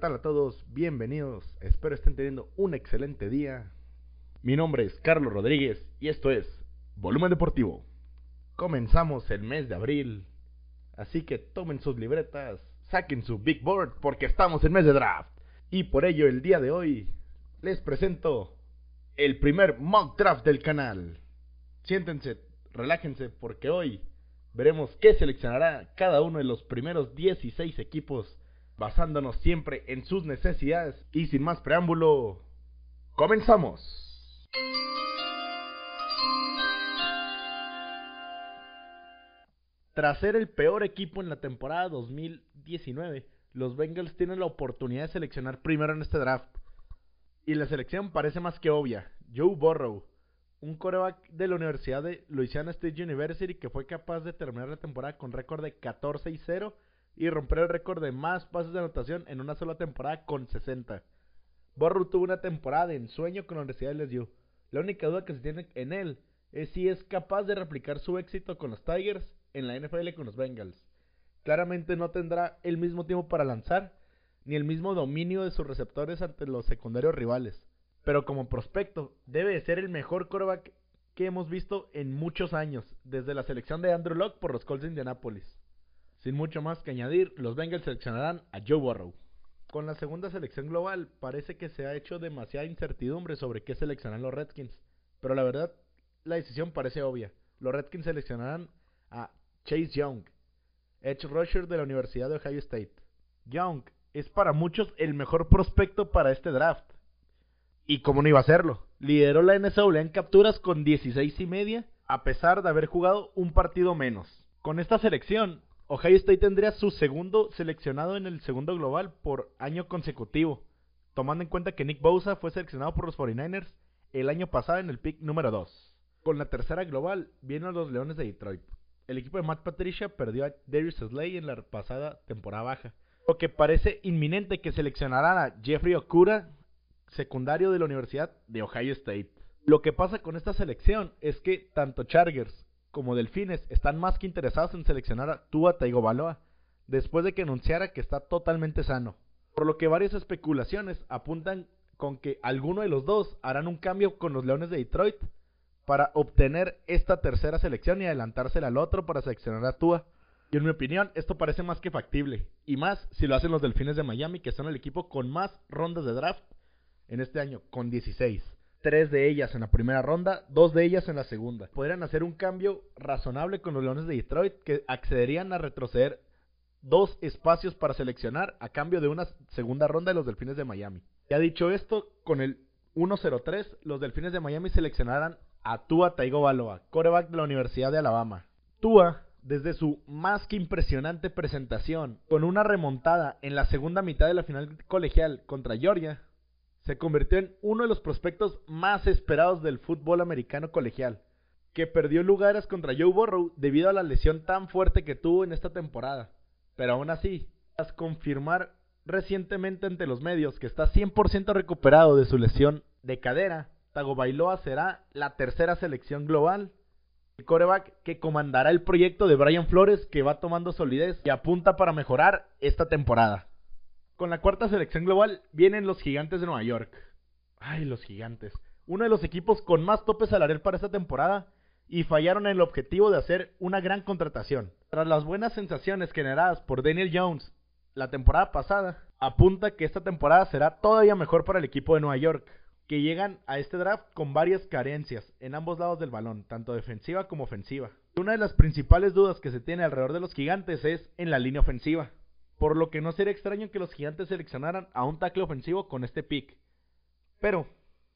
¿qué tal a todos? Bienvenidos, espero estén teniendo un excelente día. Mi nombre es Carlos Rodríguez y esto es Volumen Deportivo. Comenzamos el mes de abril, así que tomen sus libretas, saquen su big board porque estamos en mes de draft. Y por ello el día de hoy les presento el primer mock draft del canal. Siéntense, relájense porque hoy veremos qué seleccionará cada uno de los primeros 16 equipos basándonos siempre en sus necesidades y sin más preámbulo, comenzamos. Tras ser el peor equipo en la temporada 2019, los Bengals tienen la oportunidad de seleccionar primero en este draft. Y la selección parece más que obvia. Joe Burrow, un coreback de la Universidad de Louisiana State University que fue capaz de terminar la temporada con récord de 14 y 0 y romper el récord de más pases de anotación en una sola temporada con 60. Burrow tuvo una temporada de ensueño con la Universidad de LSU. La única duda que se tiene en él es si es capaz de replicar su éxito con los Tigers en la NFL con los Bengals. Claramente no tendrá el mismo tiempo para lanzar, ni el mismo dominio de sus receptores ante los secundarios rivales. Pero como prospecto, debe de ser el mejor quarterback que hemos visto en muchos años, desde la selección de Andrew Locke por los Colts de Indianapolis. Sin mucho más que añadir, los Bengals seleccionarán a Joe Burrow. Con la segunda selección global, parece que se ha hecho demasiada incertidumbre sobre qué seleccionarán los Redskins, pero la verdad, la decisión parece obvia. Los Redskins seleccionarán a Chase Young, edge rusher de la Universidad de Ohio State. Young es para muchos el mejor prospecto para este draft. Y cómo no iba a serlo, lideró la NCAA en capturas con 16 y media, a pesar de haber jugado un partido menos. Con esta selección, Ohio State tendría su segundo seleccionado en el segundo global por año consecutivo, tomando en cuenta que Nick Bosa fue seleccionado por los 49ers el año pasado en el pick número 2. Con la tercera global vienen los Leones de Detroit. El equipo de Matt Patricia perdió a Darius Slay en la pasada temporada baja, lo que parece inminente que seleccionarán a Jeffrey Okura, secundario de la Universidad de Ohio State. Lo que pasa con esta selección es que tanto Chargers como Delfines están más que interesados en seleccionar a Tua Tagovailoa después de que anunciara que está totalmente sano. Por lo que varias especulaciones apuntan con que alguno de los dos harán un cambio con los Leones de Detroit para obtener esta tercera selección y adelantársela al otro para seleccionar a Tua. Y en mi opinión, esto parece más que factible. Y más si lo hacen los Delfines de Miami, que son el equipo con más rondas de draft en este año, con 16 tres de ellas en la primera ronda, dos de ellas en la segunda. Podrían hacer un cambio razonable con los Leones de Detroit que accederían a retroceder dos espacios para seleccionar a cambio de una segunda ronda de los Delfines de Miami. Ya dicho esto, con el 1-0-3, los Delfines de Miami seleccionarán a Tua Tagovailoa, coreback de la Universidad de Alabama. Tua, desde su más que impresionante presentación, con una remontada en la segunda mitad de la final colegial contra Georgia, se convirtió en uno de los prospectos más esperados del fútbol americano colegial, que perdió lugares contra Joe Burrow debido a la lesión tan fuerte que tuvo en esta temporada. Pero aún así, tras confirmar recientemente ante los medios que está 100% recuperado de su lesión de cadera, Tagovailoa será la tercera selección global. El coreback que comandará el proyecto de Brian Flores que va tomando solidez y apunta para mejorar esta temporada. Con la cuarta selección global vienen los Gigantes de Nueva York. Ay, los Gigantes. Uno de los equipos con más tope salarial para esta temporada y fallaron en el objetivo de hacer una gran contratación. Tras las buenas sensaciones generadas por Daniel Jones la temporada pasada, apunta que esta temporada será todavía mejor para el equipo de Nueva York, que llegan a este draft con varias carencias en ambos lados del balón, tanto defensiva como ofensiva. Una de las principales dudas que se tiene alrededor de los gigantes es en la línea ofensiva por lo que no sería extraño que los gigantes seleccionaran a un tackle ofensivo con este pick. Pero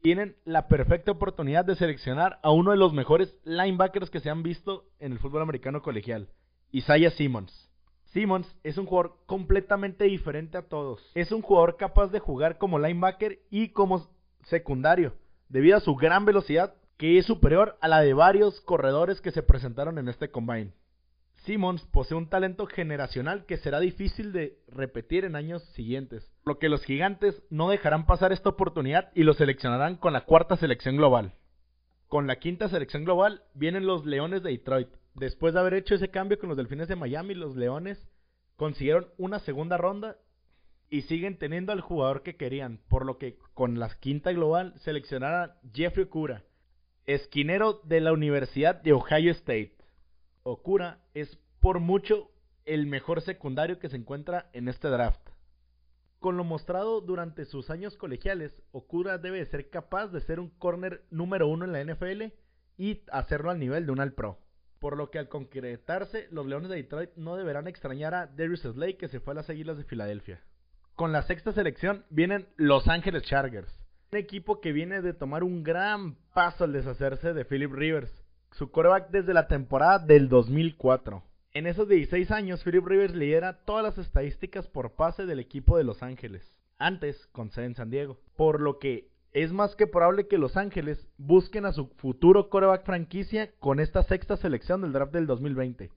tienen la perfecta oportunidad de seleccionar a uno de los mejores linebackers que se han visto en el fútbol americano colegial, Isaiah Simmons. Simmons es un jugador completamente diferente a todos. Es un jugador capaz de jugar como linebacker y como secundario, debido a su gran velocidad que es superior a la de varios corredores que se presentaron en este combine. Simmons posee un talento generacional que será difícil de repetir en años siguientes, lo que los gigantes no dejarán pasar esta oportunidad y lo seleccionarán con la cuarta selección global. Con la quinta selección global vienen los Leones de Detroit. Después de haber hecho ese cambio con los Delfines de Miami, los Leones consiguieron una segunda ronda y siguen teniendo al jugador que querían, por lo que con la quinta global seleccionaron Jeffrey Okura, esquinero de la Universidad de Ohio State. Okura es por mucho el mejor secundario que se encuentra en este draft. Con lo mostrado durante sus años colegiales, Okura debe ser capaz de ser un corner número uno en la NFL y hacerlo al nivel de un All Pro. Por lo que al concretarse, los Leones de Detroit no deberán extrañar a Darius Slade que se fue a las Águilas de Filadelfia. Con la sexta selección vienen Los Ángeles Chargers, un equipo que viene de tomar un gran paso al deshacerse de Philip Rivers, su coreback desde la temporada del 2004. En esos 16 años, Philip Rivers lidera todas las estadísticas por pase del equipo de Los Ángeles, antes con sede en San Diego, por lo que es más que probable que Los Ángeles busquen a su futuro coreback franquicia con esta sexta selección del draft del 2020.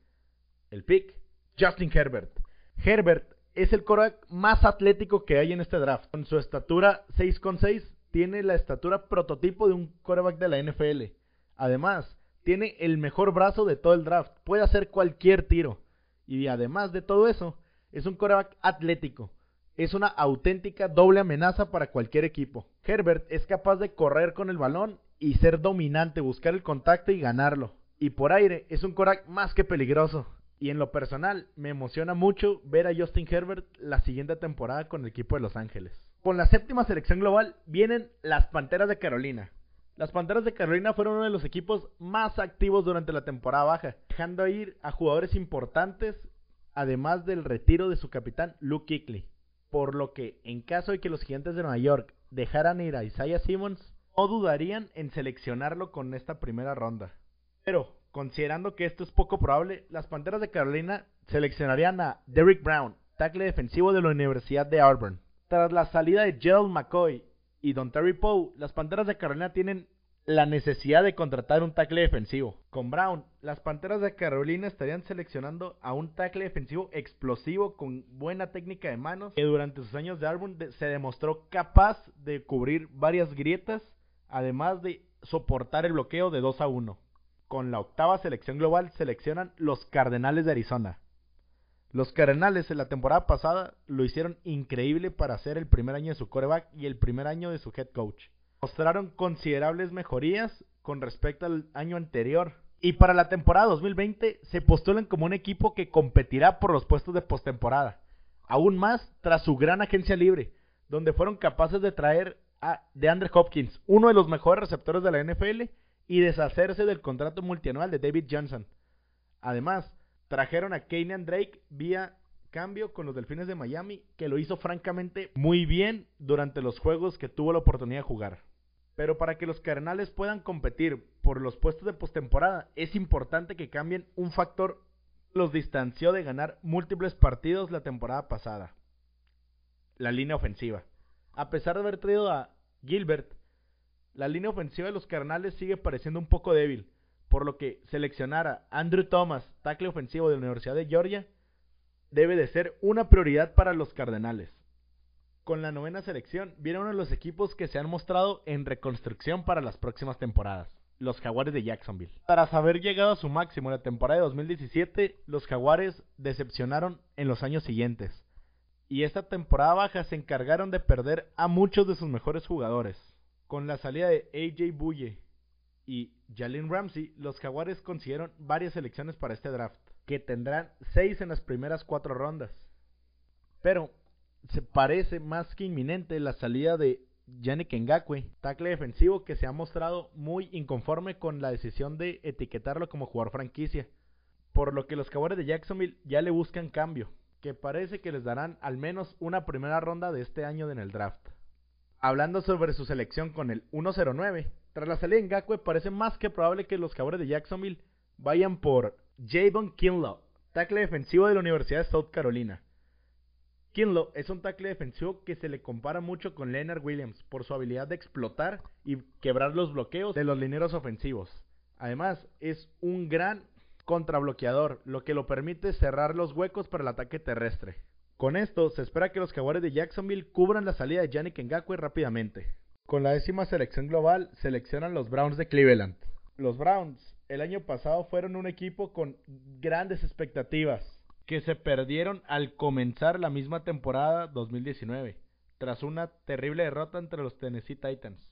El pick, Justin Herbert. Herbert es el coreback más atlético que hay en este draft. Con su estatura 6,6, tiene la estatura prototipo de un coreback de la NFL. Además, tiene el mejor brazo de todo el draft. Puede hacer cualquier tiro. Y además de todo eso, es un coreback atlético. Es una auténtica doble amenaza para cualquier equipo. Herbert es capaz de correr con el balón y ser dominante, buscar el contacto y ganarlo. Y por aire es un coreback más que peligroso. Y en lo personal, me emociona mucho ver a Justin Herbert la siguiente temporada con el equipo de Los Ángeles. Con la séptima selección global vienen las Panteras de Carolina. Las Panteras de Carolina fueron uno de los equipos más activos durante la temporada baja, dejando ir a jugadores importantes, además del retiro de su capitán Luke Kuechly. Por lo que, en caso de que los gigantes de Nueva York dejaran ir a Isaiah Simmons, no dudarían en seleccionarlo con esta primera ronda. Pero, Considerando que esto es poco probable, las Panteras de Carolina seleccionarían a Derrick Brown, tackle defensivo de la Universidad de Auburn. Tras la salida de Gerald McCoy y Don Terry Poe, las Panteras de Carolina tienen la necesidad de contratar un tackle defensivo. Con Brown, las Panteras de Carolina estarían seleccionando a un tackle defensivo explosivo con buena técnica de manos que durante sus años de Auburn se demostró capaz de cubrir varias grietas, además de soportar el bloqueo de 2 a 1 con la octava selección global seleccionan los Cardenales de Arizona. Los Cardenales en la temporada pasada lo hicieron increíble para ser el primer año de su coreback y el primer año de su head coach. Mostraron considerables mejorías con respecto al año anterior. Y para la temporada 2020 se postulan como un equipo que competirá por los puestos de postemporada. Aún más tras su gran agencia libre, donde fueron capaces de traer a DeAndre Hopkins, uno de los mejores receptores de la NFL, y deshacerse del contrato multianual de David Johnson. Además, trajeron a Kenyan Drake vía cambio con los Delfines de Miami, que lo hizo francamente muy bien durante los juegos que tuvo la oportunidad de jugar. Pero para que los Cardenales puedan competir por los puestos de postemporada, es importante que cambien un factor los distanció de ganar múltiples partidos la temporada pasada. La línea ofensiva. A pesar de haber traído a Gilbert, la línea ofensiva de los Carnales sigue pareciendo un poco débil, por lo que seleccionar a Andrew Thomas, tackle ofensivo de la Universidad de Georgia, debe de ser una prioridad para los Cardenales. Con la novena selección viene uno de los equipos que se han mostrado en reconstrucción para las próximas temporadas, los Jaguares de Jacksonville. Tras haber llegado a su máximo en la temporada de 2017, los Jaguares decepcionaron en los años siguientes. Y esta temporada baja se encargaron de perder a muchos de sus mejores jugadores. Con la salida de AJ Buye y Jalen Ramsey, los Jaguares consiguieron varias selecciones para este draft, que tendrán seis en las primeras cuatro rondas. Pero se parece más que inminente la salida de Yannick Ngakwe, tackle defensivo que se ha mostrado muy inconforme con la decisión de etiquetarlo como jugador franquicia, por lo que los Jaguares de Jacksonville ya le buscan cambio, que parece que les darán al menos una primera ronda de este año en el draft. Hablando sobre su selección con el 109, tras la salida de Ngakwe parece más que probable que los cabros de Jacksonville vayan por Javon Kinlaw, tackle defensivo de la Universidad de South Carolina. Kinlaw es un tackle defensivo que se le compara mucho con Leonard Williams por su habilidad de explotar y quebrar los bloqueos de los lineros ofensivos. Además, es un gran contrabloqueador, lo que lo permite cerrar los huecos para el ataque terrestre. Con esto, se espera que los Jaguares de Jacksonville cubran la salida de Yannick Ngakwe rápidamente. Con la décima selección global, seleccionan los Browns de Cleveland. Los Browns el año pasado fueron un equipo con grandes expectativas, que se perdieron al comenzar la misma temporada 2019, tras una terrible derrota entre los Tennessee Titans.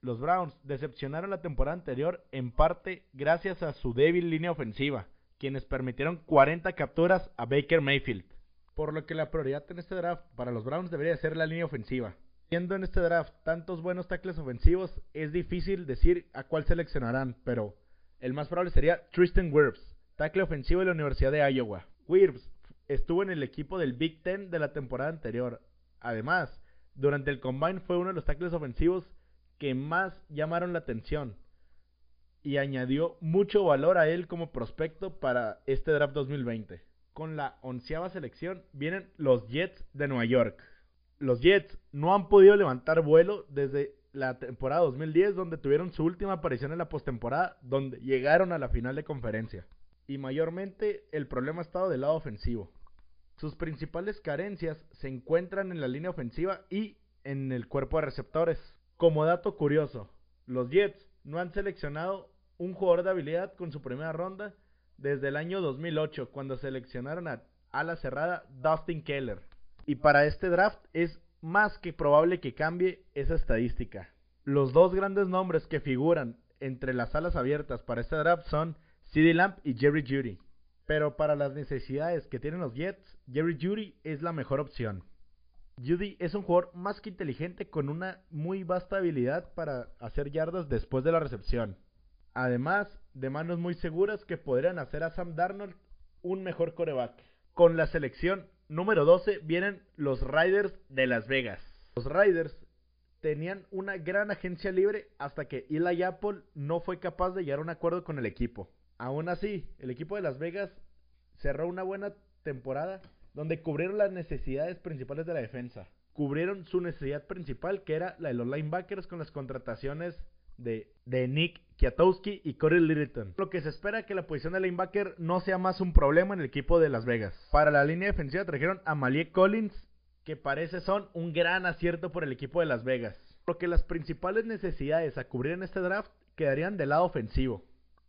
Los Browns decepcionaron la temporada anterior en parte gracias a su débil línea ofensiva, quienes permitieron 40 capturas a Baker Mayfield, por lo que la prioridad en este draft para los Browns debería ser la línea ofensiva. Viendo en este draft tantos buenos tackles ofensivos, es difícil decir a cuál seleccionarán, pero el más probable sería Tristan Wirfs, tackle ofensivo de la Universidad de Iowa. Wirfs estuvo en el equipo del Big Ten de la temporada anterior. Además, durante el combine fue uno de los tackles ofensivos que más llamaron la atención y añadió mucho valor a él como prospecto para este draft 2020. Con la onceava selección vienen los Jets de Nueva York. Los Jets no han podido levantar vuelo desde la temporada 2010, donde tuvieron su última aparición en la postemporada, donde llegaron a la final de conferencia. Y mayormente el problema ha estado del lado ofensivo. Sus principales carencias se encuentran en la línea ofensiva y en el cuerpo de receptores. Como dato curioso, los Jets no han seleccionado un jugador de habilidad con su primera ronda desde el año 2008, cuando seleccionaron a ala cerrada Dustin Keller. Y para este draft es más que probable que cambie esa estadística. Los dos grandes nombres que figuran entre las alas abiertas para este draft son CeeDee Lamp y Jerry Judy. Pero para las necesidades que tienen los Jets, Jerry Judy es la mejor opción. Judy es un jugador más que inteligente con una muy vasta habilidad para hacer yardas después de la recepción. Además de manos muy seguras que podrían hacer a Sam Darnold un mejor coreback. Con la selección número 12 vienen los Riders de Las Vegas. Los Riders tenían una gran agencia libre hasta que Eli Apple no fue capaz de llegar a un acuerdo con el equipo. Aún así, el equipo de Las Vegas cerró una buena temporada donde cubrieron las necesidades principales de la defensa. Cubrieron su necesidad principal, que era la de los linebackers, con las contrataciones de, Nick Kiatowski y Corey Littleton. Lo que se espera que la posición de linebacker no sea más un problema en el equipo de Las Vegas. Para la línea defensiva trajeron a Malik Collins, que parece son un gran acierto por el equipo de Las Vegas. Lo que las principales necesidades a cubrir en este draft quedarían del lado ofensivo.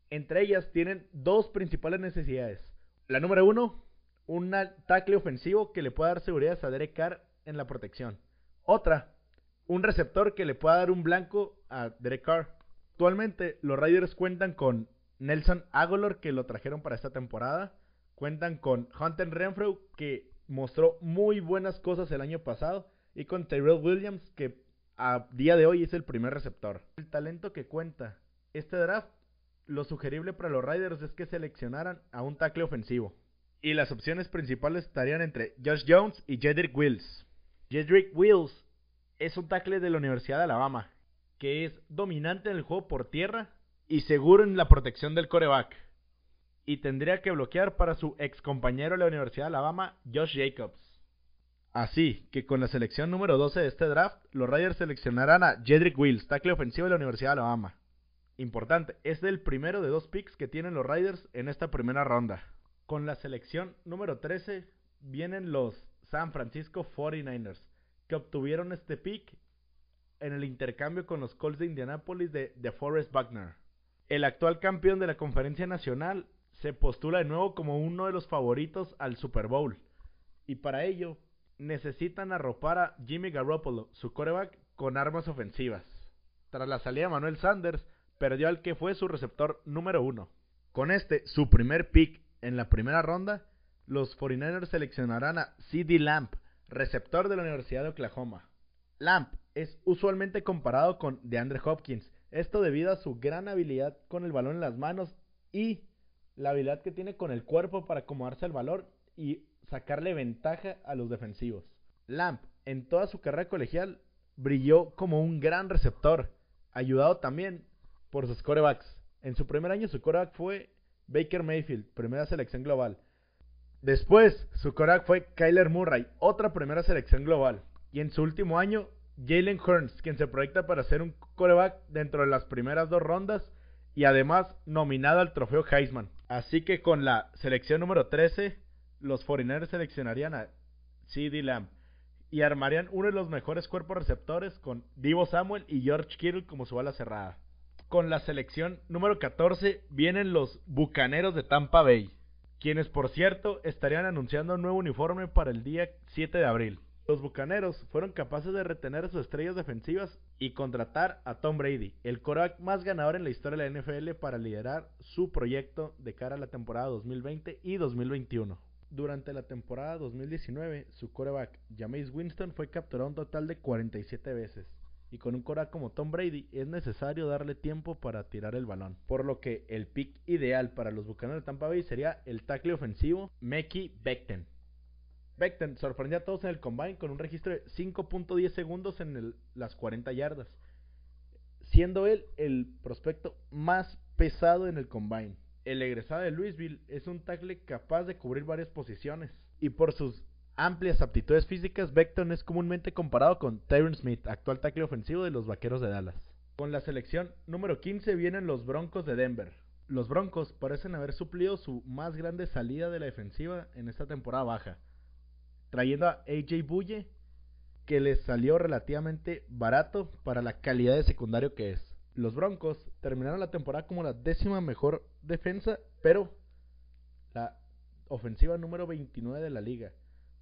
Entre ellas tienen dos principales necesidades. La número uno, un tackle ofensivo que le pueda dar seguridad a Derek Carr en la protección. Otra, un receptor que le pueda dar un blanco a Derek Carr. Actualmente los Raiders cuentan con Nelson Aguilar que lo trajeron para esta temporada. Cuentan con Hunter Renfrew que mostró muy buenas cosas el año pasado. Y con Tyrell Williams que a día de hoy es el primer receptor. El talento que cuenta este draft, lo sugerible para los Raiders es que seleccionaran a un tackle ofensivo. Y las opciones principales estarían entre Josh Jones y Jedrick Wills. Jedrick Wills es un tackle de la Universidad de Alabama, que es dominante en el juego por tierra y seguro en la protección del coreback. Y tendría que bloquear para su ex compañero de la Universidad de Alabama, Josh Jacobs. Así que con la selección número 12 de este draft, los Raiders seleccionarán a Jedrick Wills, tackle ofensivo de la Universidad de Alabama. Importante, es el primero de dos picks que tienen los Raiders en esta primera ronda. Con la selección número 13 vienen los San Francisco 49ers, que obtuvieron este pick en el intercambio con los Colts de Indianapolis de, de Forrest Buckner. El actual campeón de la conferencia nacional se postula de nuevo como uno de los favoritos al Super Bowl. Y para ello necesitan arropar a Jimmy Garoppolo, su coreback, con armas ofensivas. Tras la salida de Manuel Sanders, perdió al que fue su receptor número uno. Con este, su primer pick en la primera ronda, los 49ers seleccionarán a CD Lamp, receptor de la Universidad de Oklahoma. Lamp es usualmente comparado con DeAndre Hopkins, esto debido a su gran habilidad con el balón en las manos y la habilidad que tiene con el cuerpo para acomodarse al valor y sacarle ventaja a los defensivos. Lamp en toda su carrera colegial brilló como un gran receptor, ayudado también por sus corebacks. En su primer año su coreback fue Baker Mayfield, primera selección global. Después, su coreback fue Kyler Murray, otra primera selección global. Y en su último año, Jalen Hurns, quien se proyecta para ser un coreback dentro de las primeras dos rondas y además nominado al trofeo Heisman. Así que con la selección número 13, los 49 seleccionarían a CD Lamb y armarían uno de los mejores cuerpos receptores con Divo Samuel y George Kittle como su ala cerrada. Con la selección número 14 vienen los Bucaneros de Tampa Bay, quienes por cierto estarían anunciando un nuevo uniforme para el día 7 de abril. Los Bucaneros fueron capaces de retener a sus estrellas defensivas y contratar a Tom Brady, el coreback más ganador en la historia de la NFL para liderar su proyecto de cara a la temporada 2020 y 2021. Durante la temporada 2019, su coreback, Jameis Winston, fue capturado un total de 47 veces. Y con un coreback como Tom Brady es necesario darle tiempo para tirar el balón. Por lo que el pick ideal para los Bucaneros de Tampa Bay sería el tackle ofensivo Mekhi Becton. Becton sorprendió a todos en el combine con un registro de 5.10 segundos en las 40 yardas, siendo él el prospecto más pesado en el combine. El egresado de Louisville es un tackle capaz de cubrir varias posiciones y por sus amplias aptitudes físicas, Becton es comúnmente comparado con Tyron Smith, actual tackle ofensivo de los Vaqueros de Dallas. Con la selección número 15 vienen los Broncos de Denver. Los Broncos parecen haber suplido su más grande salida de la defensiva en esta temporada baja trayendo a AJ Bulle, que les salió relativamente barato para la calidad de secundario que es. Los Broncos terminaron la temporada como la décima mejor defensa, pero la ofensiva número 29 de la liga,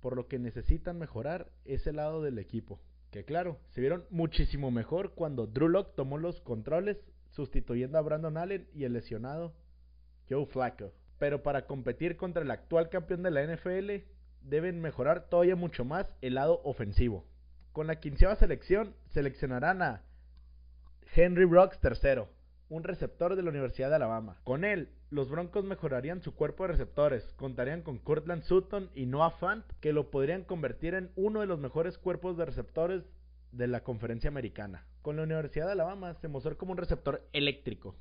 por lo que necesitan mejorar ese lado del equipo. Que claro, se vieron muchísimo mejor cuando Drew Locke tomó los controles, sustituyendo a Brandon Allen y el lesionado Joe Flacco. Pero para competir contra el actual campeón de la NFL, deben mejorar todavía mucho más el lado ofensivo. Con la quinceava selección seleccionarán a Henry Brooks III, un receptor de la Universidad de Alabama. Con él, los Broncos mejorarían su cuerpo de receptores, contarían con Cortland Sutton y Noah Fant, que lo podrían convertir en uno de los mejores cuerpos de receptores de la conferencia americana. Con la Universidad de Alabama se mostró como un receptor eléctrico,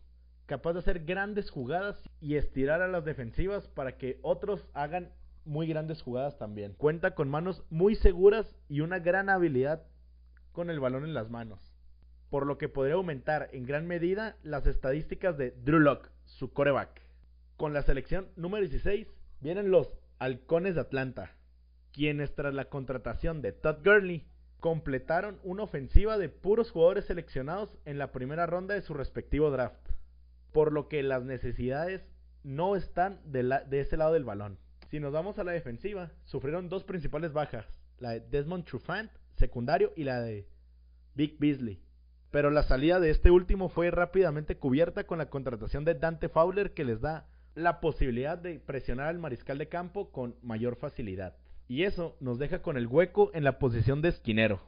capaz de hacer grandes jugadas y estirar a las defensivas para que otros hagan muy grandes jugadas también. Cuenta con manos muy seguras y una gran habilidad con el balón en las manos. Por lo que podría aumentar en gran medida las estadísticas de Drew Locke, su coreback. Con la selección número 16 vienen los Halcones de Atlanta, quienes tras la contratación de Todd Gurley completaron una ofensiva de puros jugadores seleccionados en la primera ronda de su respectivo draft. Por lo que las necesidades no están de, de ese lado del balón. Si nos vamos a la defensiva, sufrieron dos principales bajas, la de Desmond Trufant, secundario, y la de Vic Beasley. Pero la salida de este último fue rápidamente cubierta con la contratación de Dante Fowler que les da la posibilidad de presionar al mariscal de campo con mayor facilidad. Y eso nos deja con el hueco en la posición de esquinero.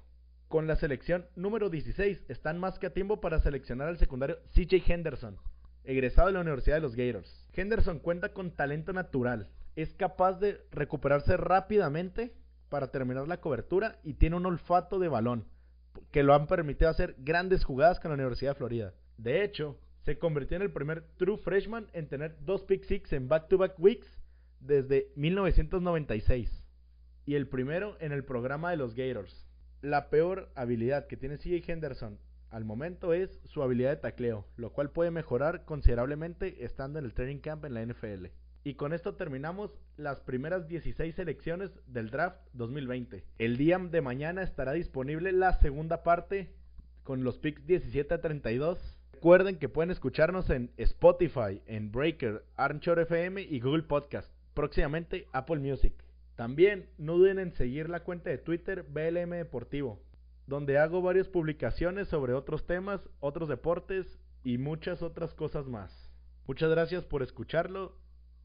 Con la selección número 16 están más que a tiempo para seleccionar al secundario CJ Henderson, egresado de la Universidad de los Gators. Henderson cuenta con talento natural, es capaz de recuperarse rápidamente para terminar la cobertura y tiene un olfato de balón que lo han permitido hacer grandes jugadas con la Universidad de Florida. De hecho, se convirtió en el primer true freshman en tener dos pick six en back-to-back weeks desde 1996 y el primero en el programa de los Gators. La peor habilidad que tiene CJ Henderson al momento es su habilidad de tacleo, lo cual puede mejorar considerablemente estando en el training camp en la NFL. Y con esto terminamos las primeras 16 selecciones del draft 2020. El día de mañana estará disponible la segunda parte con los picks 17 a 32. Recuerden que pueden escucharnos en Spotify, en Breaker, Arnchor FM y Google Podcast. Próximamente Apple Music. También no duden en seguir la cuenta de Twitter BLM Deportivo, donde hago varias publicaciones sobre otros temas, otros deportes y muchas otras cosas más. Muchas gracias por escucharlo